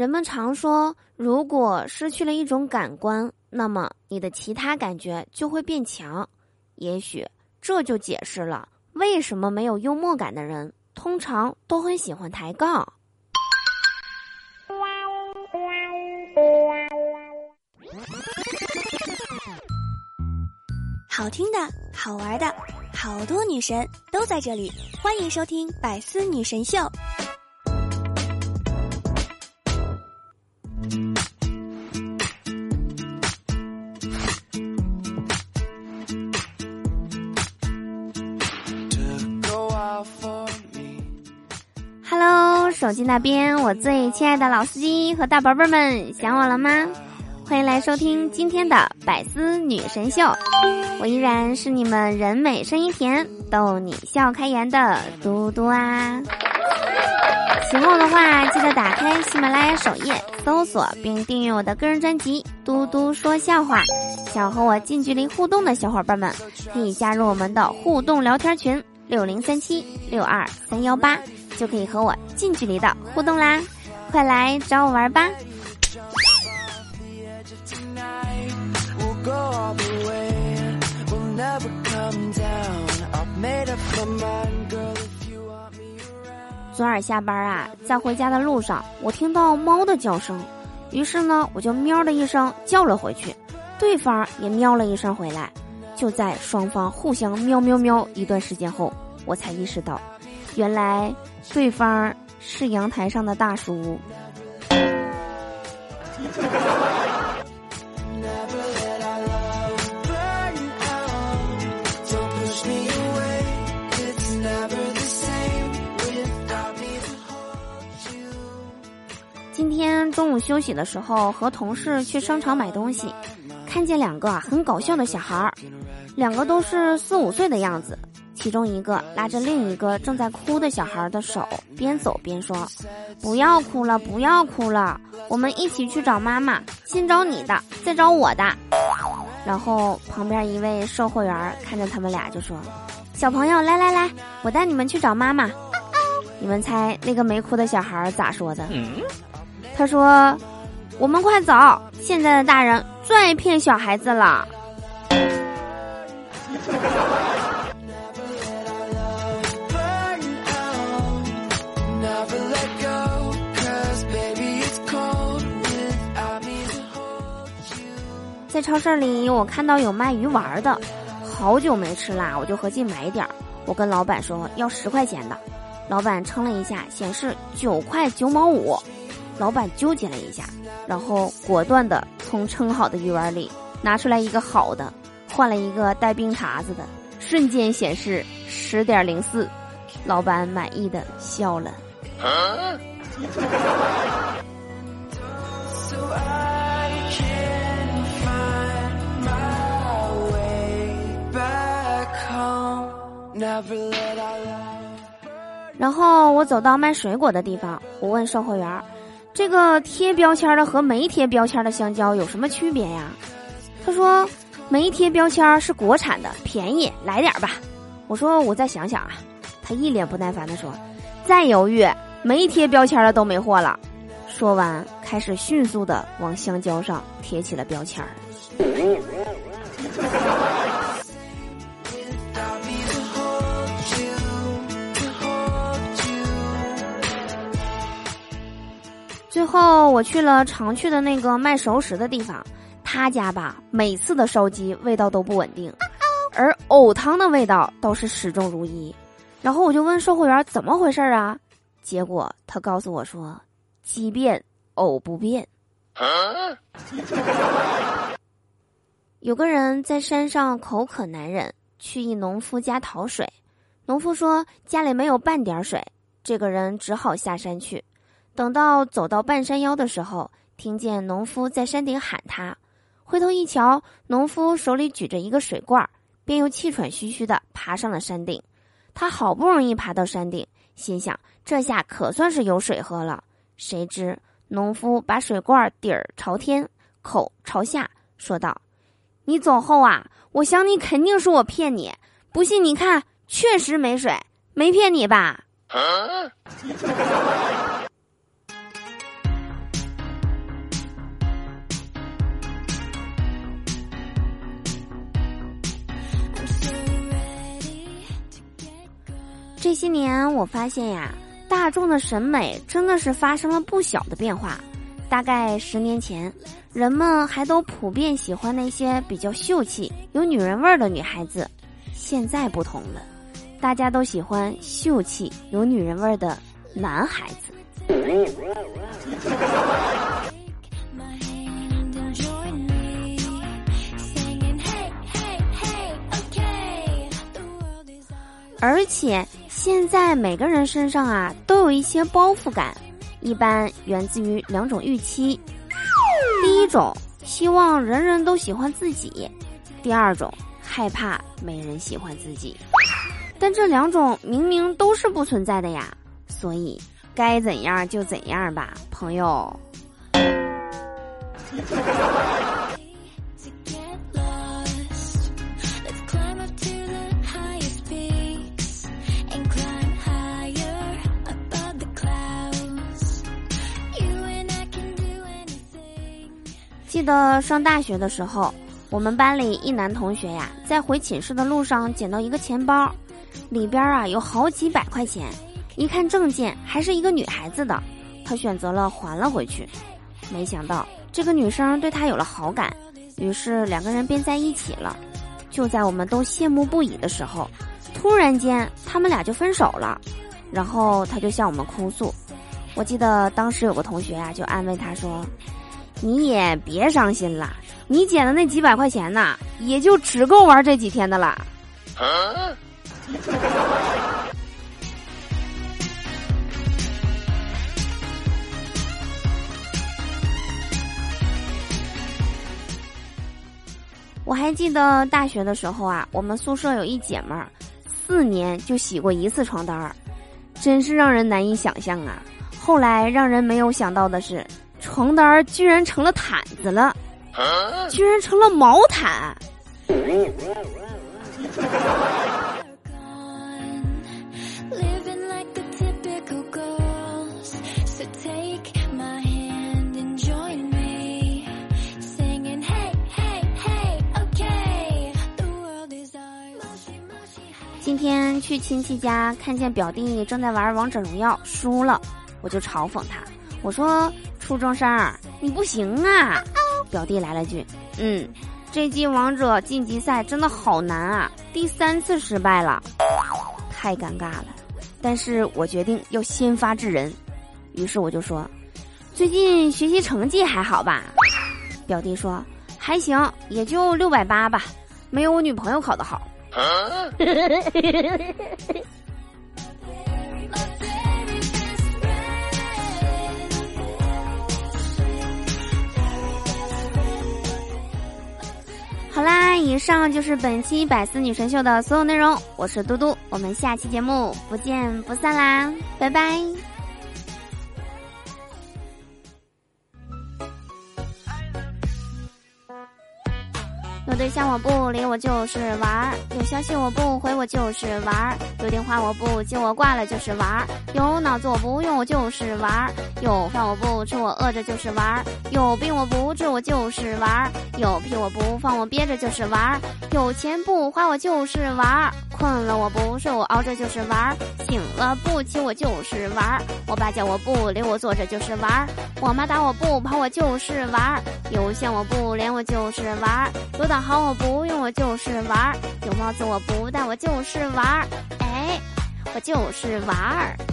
人们常说，如果失去了一种感官，那么你的其他感觉就会变强。也许这就解释了为什么没有幽默感的人通常都很喜欢抬杠。好听的，好玩的，好多女神都在这里，欢迎收听《百思女神秀》。手机那边，我最亲爱的老司机和大宝贝儿们，想我了吗？欢迎来收听今天的《百思女神秀》，我依然是你们人美声音甜、逗你笑开颜的嘟嘟啊！喜欢我的话，记得打开喜马拉雅首页，搜索并订阅我的个人专辑《嘟嘟说笑话》。想和我近距离互动的小伙伴们，可以加入我们的互动聊天群六零三七六二三幺八，就可以和我近距离的互动啦！快来找我玩吧！昨晚下班啊，在回家的路上，我听到猫的叫声，于是呢，我就喵的一声叫了回去，对方也喵了一声回来。就在双方互相喵喵喵一段时间后，我才意识到，原来对方是阳台上的大叔。今天中午休息的时候，和同事去商场买东西，看见两个很搞笑的小孩儿，两个都是四五岁的样子。其中一个拉着另一个正在哭的小孩的手，边走边说：“不要哭了，不要哭了，我们一起去找妈妈，先找你的，再找我的。”然后旁边一位售货员看着他们俩就说：“小朋友，来来来，我带你们去找妈妈。”你们猜那个没哭的小孩咋说的？他说：“我们快走，现在的大人最爱骗小孩子了。”在超市里，我看到有卖鱼丸的，好久没吃啦，我就合计买点儿。我跟老板说要十块钱的，老板称了一下，显示九块九毛五。老板纠结了一下，然后果断的从称好的鱼丸里拿出来一个好的，换了一个带冰碴子的，瞬间显示十点零四。老板满意的笑了。然后我走到卖水果的地方，我问售货员：“这个贴标签的和没贴标签的香蕉有什么区别呀？”他说：“没贴标签是国产的，便宜，来点吧。”我说：“我再想想啊。”他一脸不耐烦的说：“再犹豫，没贴标签的都没货了。”说完，开始迅速的往香蕉上贴起了标签儿。后我去了常去的那个卖熟食的地方，他家吧每次的烧鸡味道都不稳定，而藕汤的味道倒是始终如一。然后我就问售货员怎么回事啊？结果他告诉我说：“鸡变藕不变。”有个人在山上口渴难忍，去一农夫家讨水。农夫说家里没有半点水，这个人只好下山去。等到走到半山腰的时候，听见农夫在山顶喊他，回头一瞧，农夫手里举着一个水罐，便又气喘吁吁的爬上了山顶。他好不容易爬到山顶，心想这下可算是有水喝了。谁知农夫把水罐底儿朝天，口朝下，说道：“你走后啊，我想你肯定是我骗你，不信你看，确实没水，没骗你吧？”这些年我发现呀，大众的审美真的是发生了不小的变化。大概十年前，人们还都普遍喜欢那些比较秀气、有女人味儿的女孩子，现在不同了，大家都喜欢秀气、有女人味儿的男孩子。而且现在每个人身上啊都有一些包袱感，一般源自于两种预期：第一种希望人人都喜欢自己；第二种害怕没人喜欢自己。但这两种明明都是不存在的呀，所以该怎样就怎样吧，朋友。得上大学的时候，我们班里一男同学呀，在回寝室的路上捡到一个钱包，里边啊有好几百块钱，一看证件还是一个女孩子的，他选择了还了回去。没想到这个女生对他有了好感，于是两个人便在一起了。就在我们都羡慕不已的时候，突然间他们俩就分手了，然后他就向我们哭诉。我记得当时有个同学啊，就安慰他说。你也别伤心了，你捡的那几百块钱呐，也就只够玩这几天的了。我还记得大学的时候啊，我们宿舍有一姐们儿，四年就洗过一次床单儿，真是让人难以想象啊。后来让人没有想到的是。床单居然成了毯子了，居然成了毛毯。今天去亲戚家，看见表弟正在玩王者荣耀，输了，我就嘲讽他，我说。初中生，你不行啊！表弟来了句：“嗯，这季王者晋级赛真的好难啊，第三次失败了，太尴尬了。”但是我决定要先发制人，于是我就说：“最近学习成绩还好吧？”表弟说：“还行，也就六百八吧，没有我女朋友考得好。” 好啦，以上就是本期百思女神秀的所有内容。我是嘟嘟，我们下期节目不见不散啦，拜拜。对象我不理我就是玩儿，有消息我不回我就是玩儿，有电话我不接我挂了就是玩儿，有脑子我不用我就是玩儿，有饭我不吃我饿着就是玩儿，有病我不治我就是玩儿，有屁我不放我憋着就是玩儿，有钱不花我就是玩儿，困了我不睡我熬着就是玩儿，醒了不起我就是玩儿，我爸叫我不理我坐着就是玩儿，我妈打我不跑我就是玩儿，有线我不连我就是玩儿，有导。航，我不用，我就是玩儿；有帽子我不戴，我就是玩儿。哎，我就是玩儿。